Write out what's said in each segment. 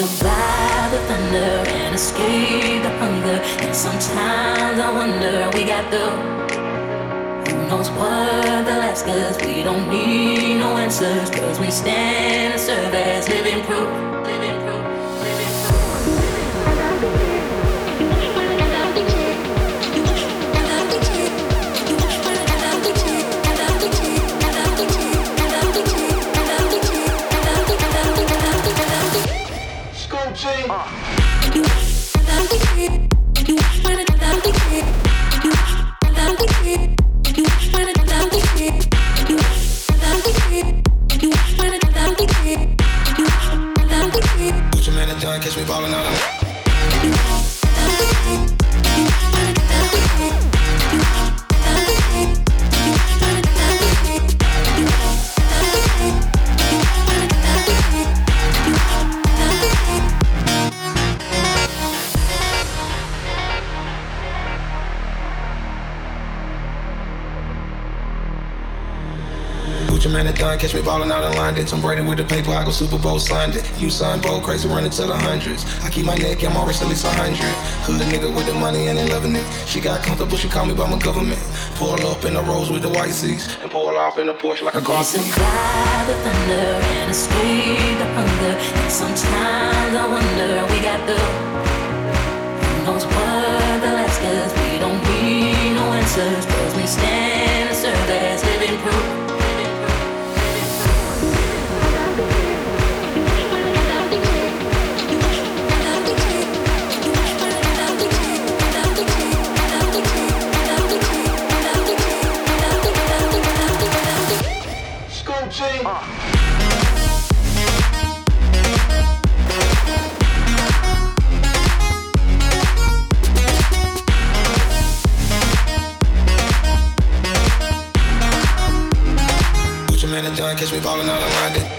survive the thunder and escape the hunger. And sometimes I wonder we got the who knows what they'll ask us. We don't need no answers, cause we stand and serve as. Living proof. Gucci man and Don catch me ballin' out in London. Tom Brady with the paper, I go Super Bowl signed it. You signed bold, crazy running to the hundreds. I keep my neck my wrist at least a hundred. Hood nigga with the money and they loving it. She got comfortable, she call me by my government. Pull up in the rose with the white seats and pull off in the Porsche like a car. survive the thunder and escape the hunger. And sometimes I wonder we got the who knows what they'll ask us. We don't need no answers, cause we stand and serve as living proof. Catch me ballin' out in London.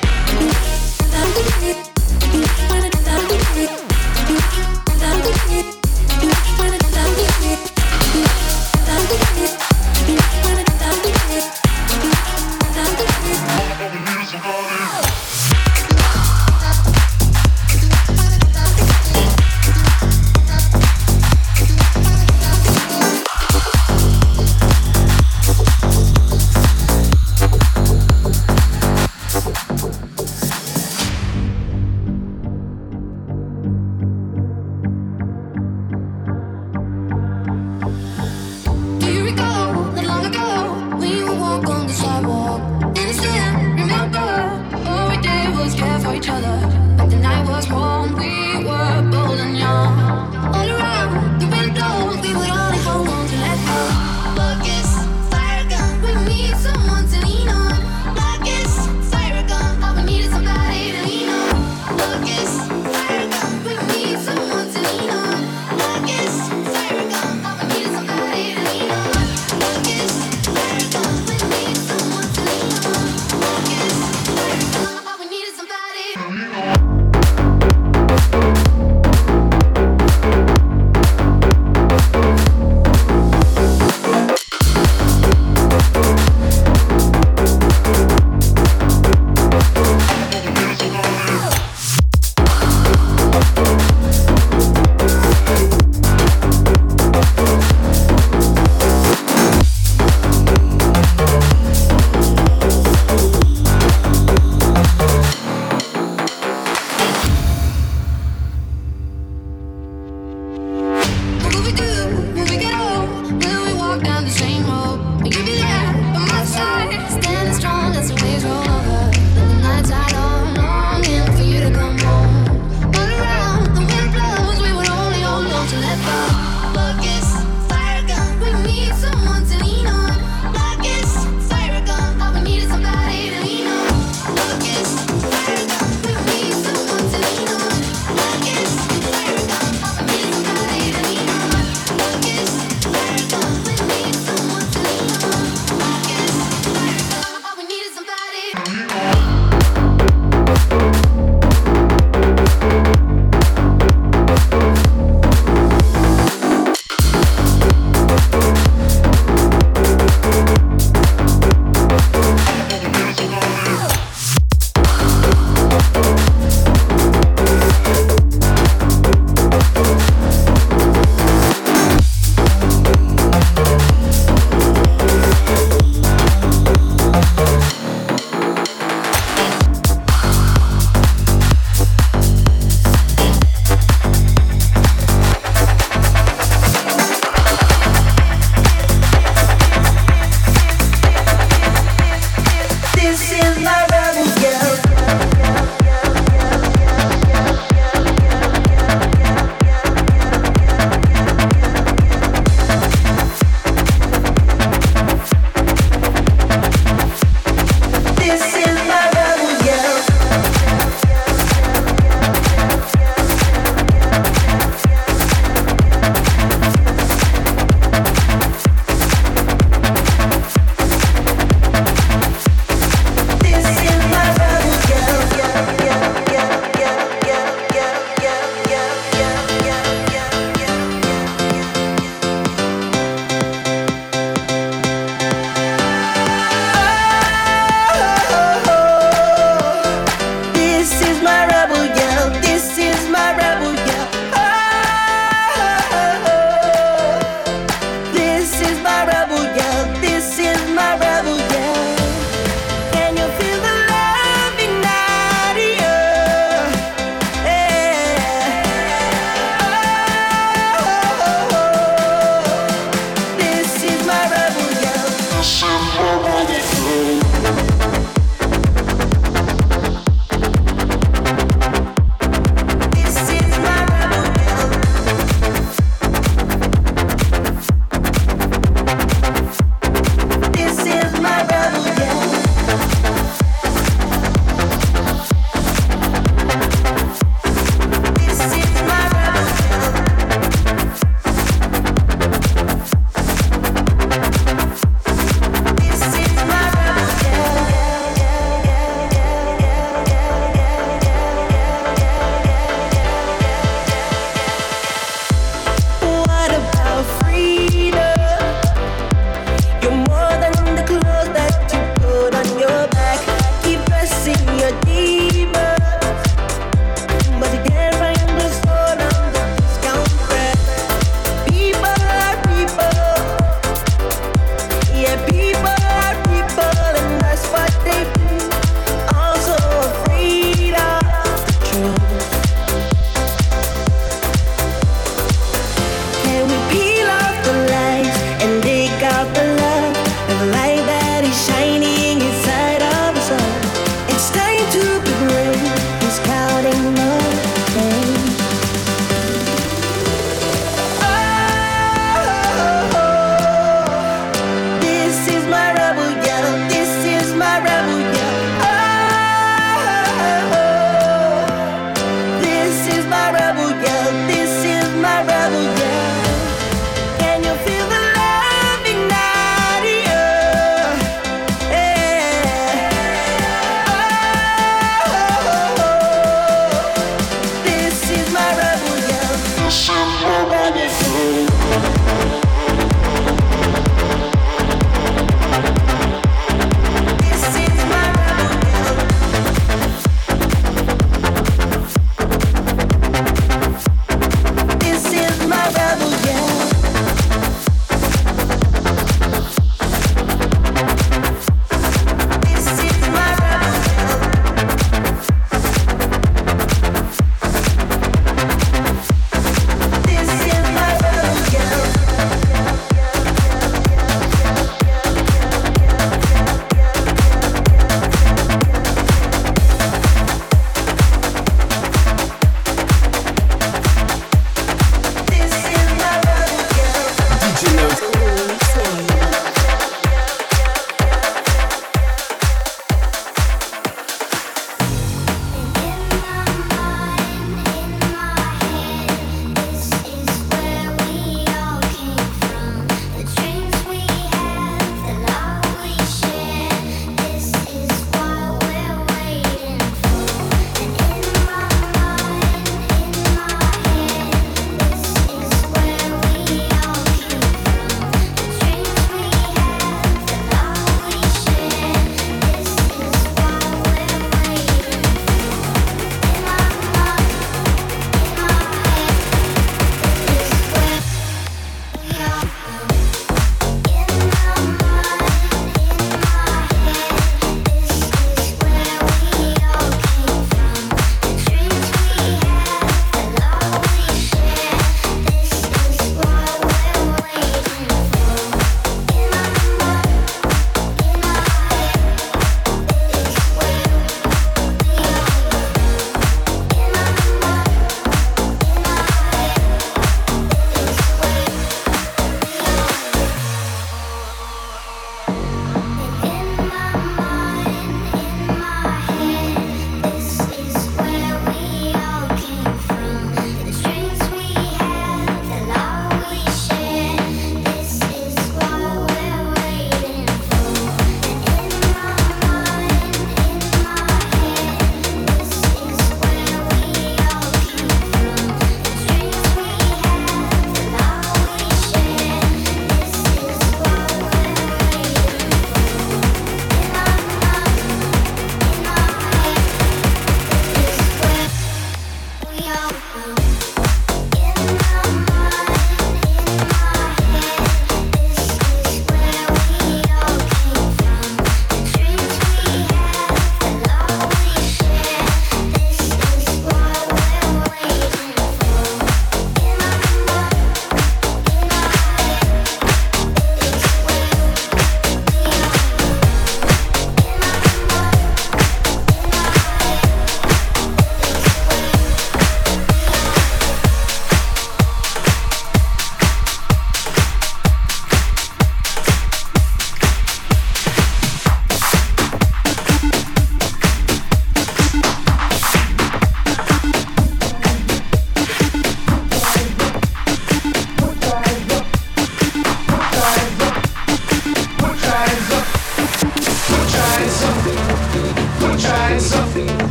out.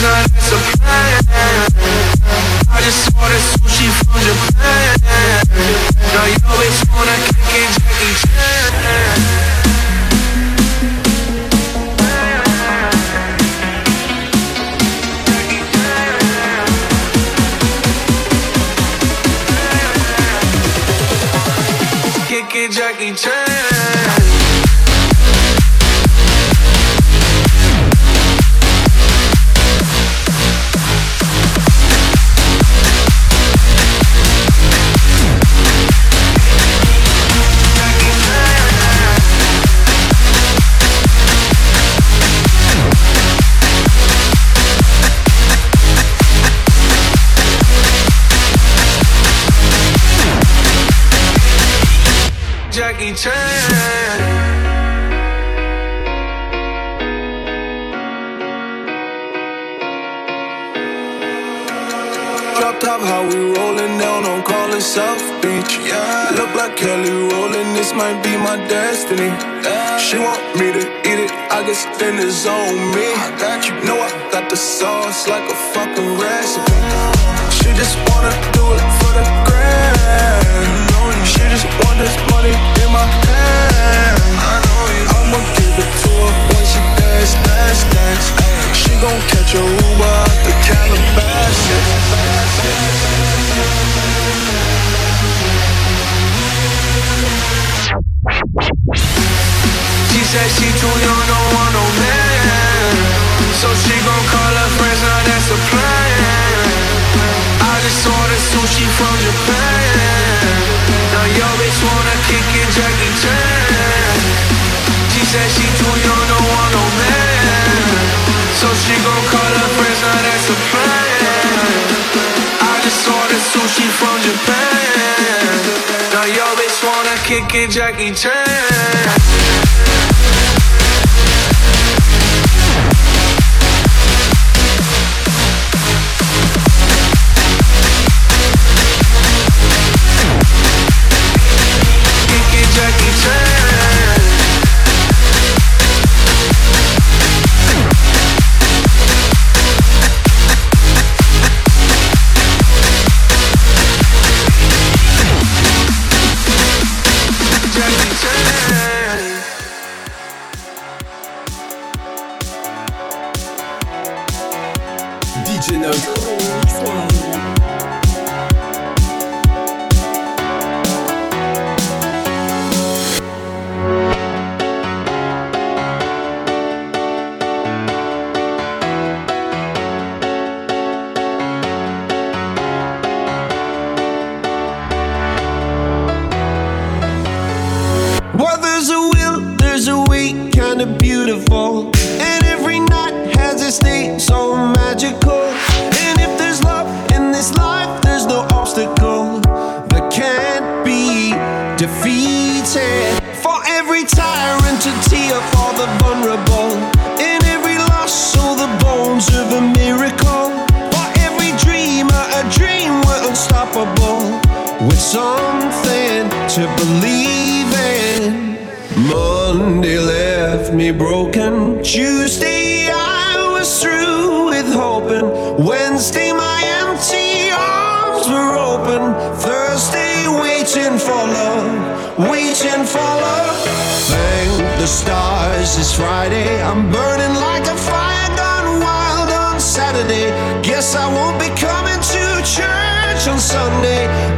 I just ordered sushi from Japan. Now yo bitch wanna kick it, Jackie Chan. Drop top, how we rolling down on College South Beach. Yeah, look like Kelly rolling, this might be my destiny. She want me to eat it, I guess then it's on me. I got you, know I got the sauce like a fucking recipe. She just wanna do it for the grand. She just want this money in my hand. I know you. I'ma give it to her when she dance, dance, dance. She gon' catch a Uber out the She said she too young, don't want no man. So she gon' call her friends, now that's a plan. I just ordered sushi from Japan. Now yo bitch wanna kick it, Jackie Chan. She too young, want no man. So she gon' call her friends, now that's a plan. Wanna kick Jackie Chan. DJ Nog. On Sunday.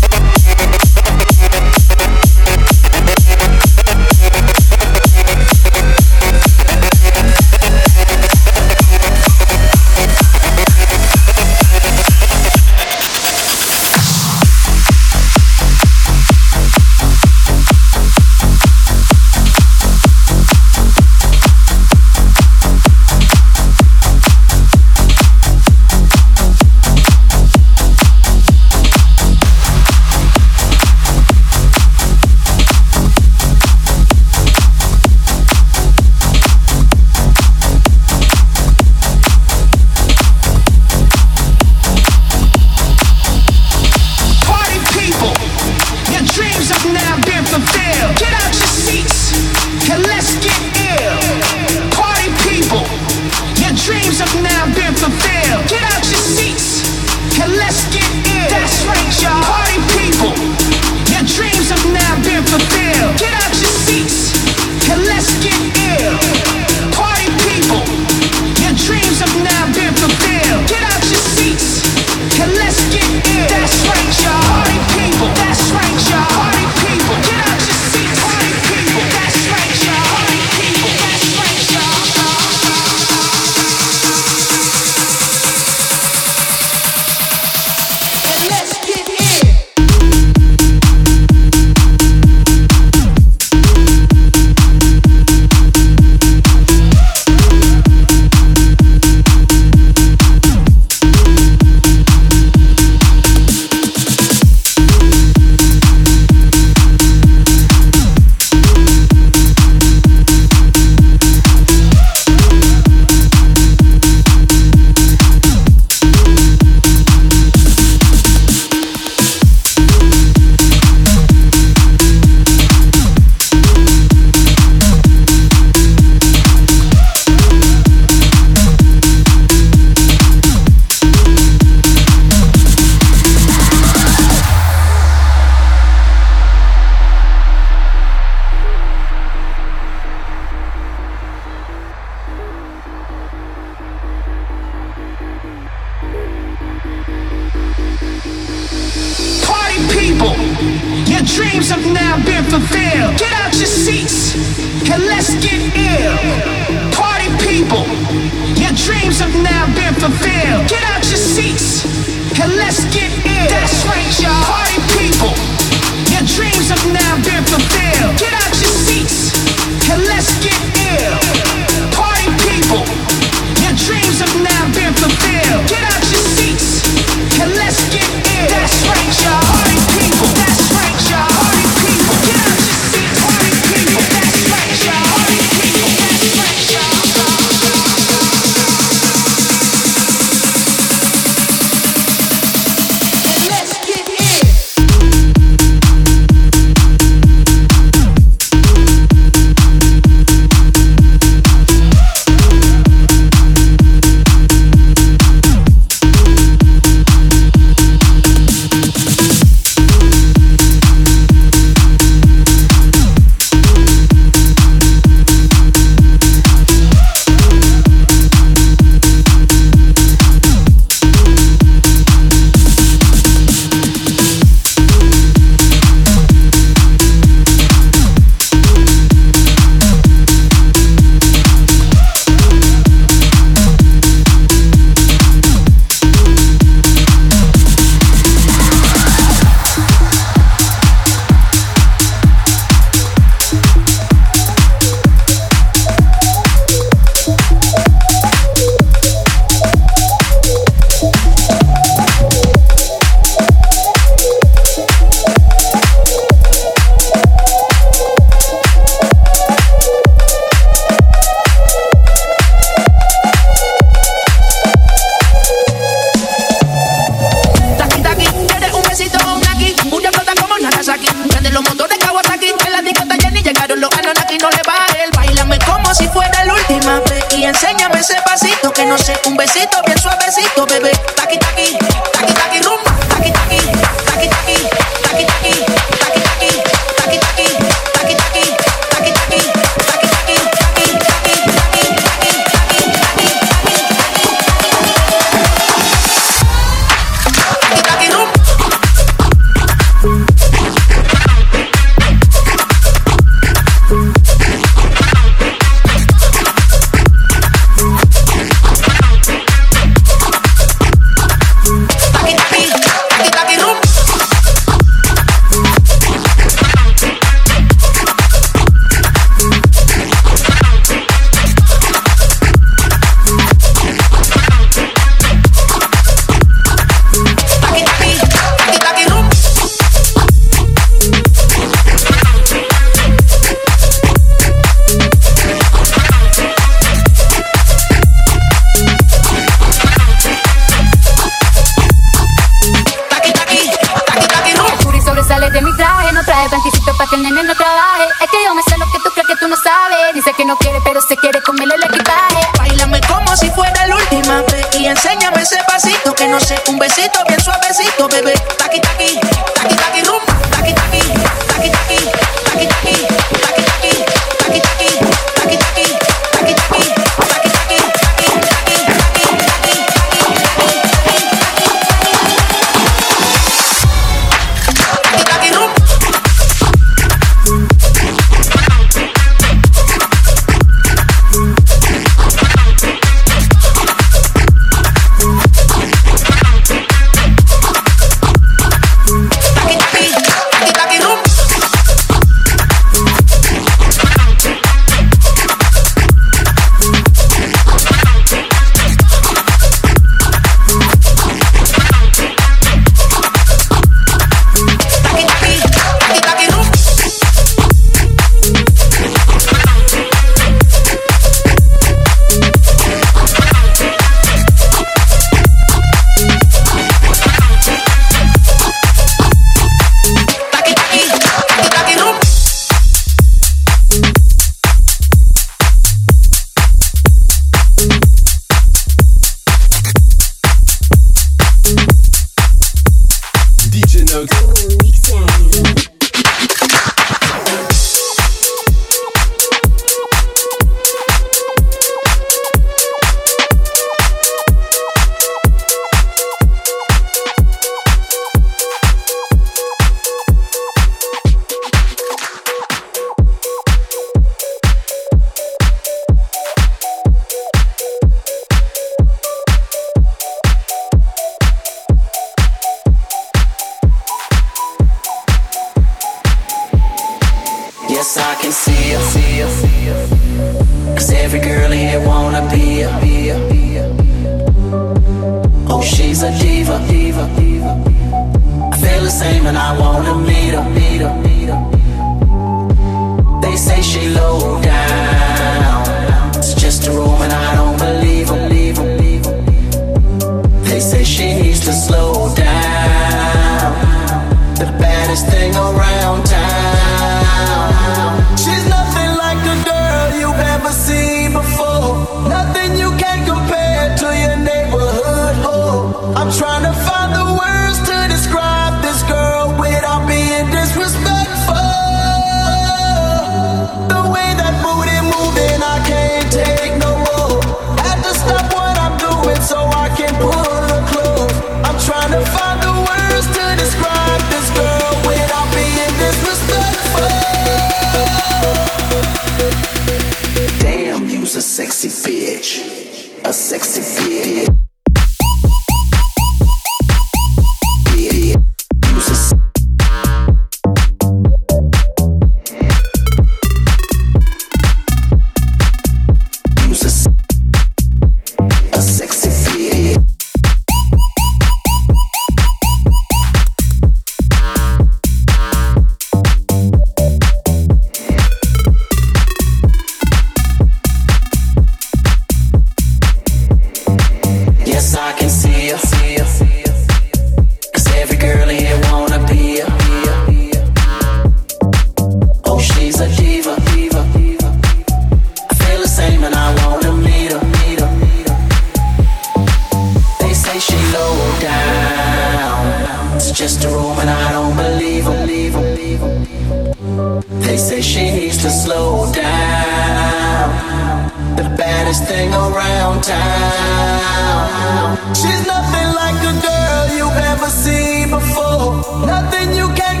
Nothing you can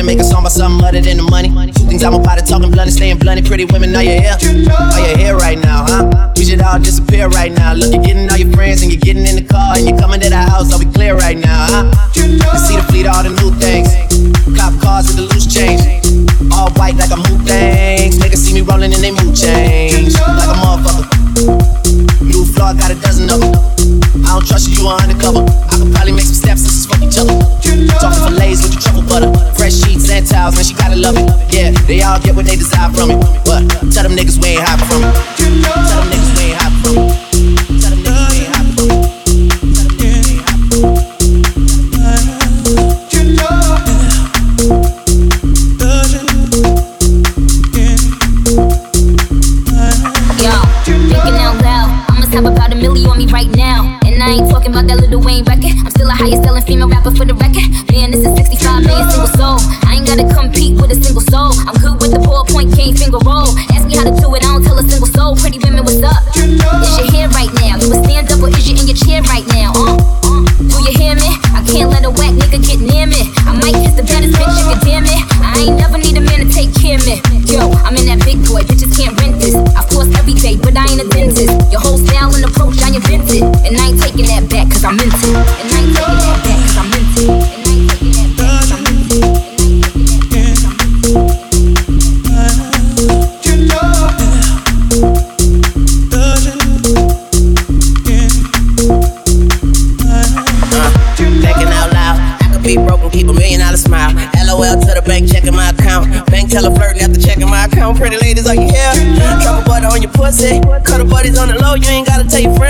to make a song about something other than the money. Two things I'm about to talking blunt and staying blunt. Pretty women, are you here? Are you here right now, huh? We should all disappear right now. Look, you're getting all your friends and you're getting in the car and you're coming to the house. Are we clear right now, huh? I see the fleet, all the new things. Cop cars with the loose change. All white like a mood things. Niggas see me rolling and they mood change. Like a motherfucker. New floor, got a dozen of them. I don't trust you, you undercover. I could probably make some steps, sisters fuck each other. Talking fillets with the truffle butter. Uh, fresh sheets and towels, man, she gotta love it. Yeah, they all get what they desire from it. But tell them niggas we ain't hiding from it. Tell them niggas we ain't hiding from it. I ain't talking about that Lil Wayne record. I'm still a highest selling female rapper for the record. Man, this is 65 million single soul. I ain't gotta compete with a single soul. I'm good with the ballpoint, king finger roll. Ask me how to do it, I don't tell a single soul. Pretty women, what's up? Is your hair right now? You a stand up or is you in your chair right now? Uh, uh, do you hear me? I can't let a whack nigga get near me. I might kiss the baddest bitch, you can damn it. I ain't never need a man to take care of me. Yo, I'm in that big boy, bitches can't rent this. I floss every day, but I ain't a dentist. Your whole style and approach, I invented. And I ain't taking that back, cause I meant it. And I ain't taking that. And keep a million dollar smile. LOL to the bank, checking my account. Bank teller flirting after checking my account. Pretty ladies, are you here? Truffle butter on your pussy. Cuddle buddies on the low, you ain't gotta tell your friend that I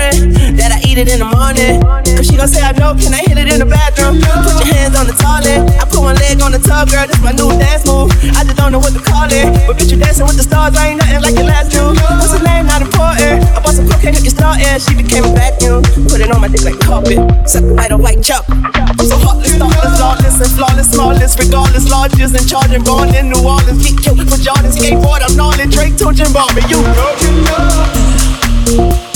eat it in the morning. Cause she gon' say I know, can I hit it in the bathroom? Put your hands on the toilet. I put one leg on the tub, girl, this my new dance move. I just don't know what to call it. But bitch, you dancing with the stars, I ain't nothing like your last June. What's his name? Not important. I bought some cocaine, took your star air, she became a vacuum. Put it on my dick like carpet. Suck white or white chop. I'm so heartless, thoughtless, lawless, and flawless, smallest, regardless, largest, and charging, born in New Orleans. Get killed for Jordan, skateboard, I'm gnarly, Drake, to Jim Barber, you know. You know.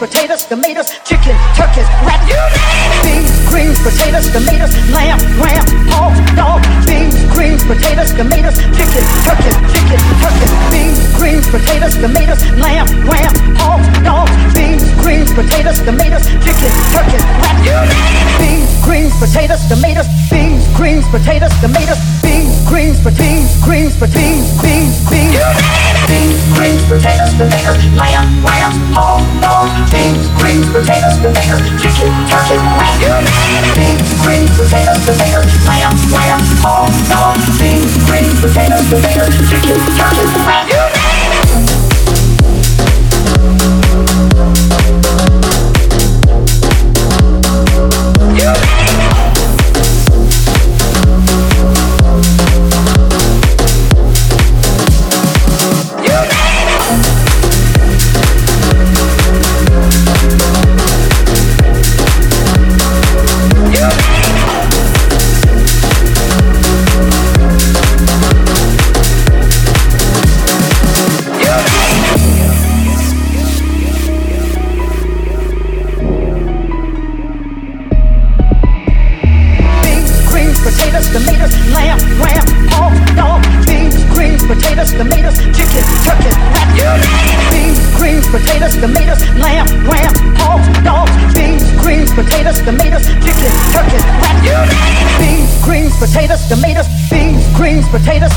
Potatoes, tomatoes, chicken, turkeys, rat. Beans, greens, potatoes, tomatoes, lamb, ram, hogs, dogs, beans, greens, potatoes, tomatoes, chicken, turkeys, chicken, turkeys, beans, greens, potatoes, tomatoes, lamb, ram, dogs, beans, greens, potatoes, tomatoes, chicken, turkeys, rat. Beans, greens, potatoes, tomatoes, beans, greens, potatoes, tomatoes, beans, greens, beans, greens, beans, beans, beans. Beans, greens, potatoes, tomatoes, lamb, lamb, hog, dog, beans, greens, potatoes, tomatoes, chicken, turkey, rat. Beans, greens, potatoes, tomatoes, lamb, lamb, hog, dog, beans, greens, potatoes, tomatoes, chicken, turkey, rat.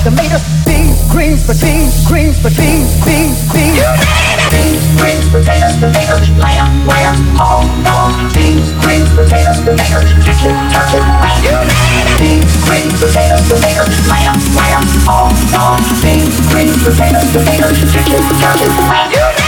Potatoes, tomatoes, beans, greens, beans, greens, beans, beans, beans. Beans, greens, potatoes, tomatoes, lamb, ram, hog, dog, beans, greens, potatoes, tomatoes, chicken, turkey, rat. Beans, greens, potatoes, tomatoes, lamb, lamb, hog, dog, beans, greens, potatoes, tomatoes, chicken, turkey, rat.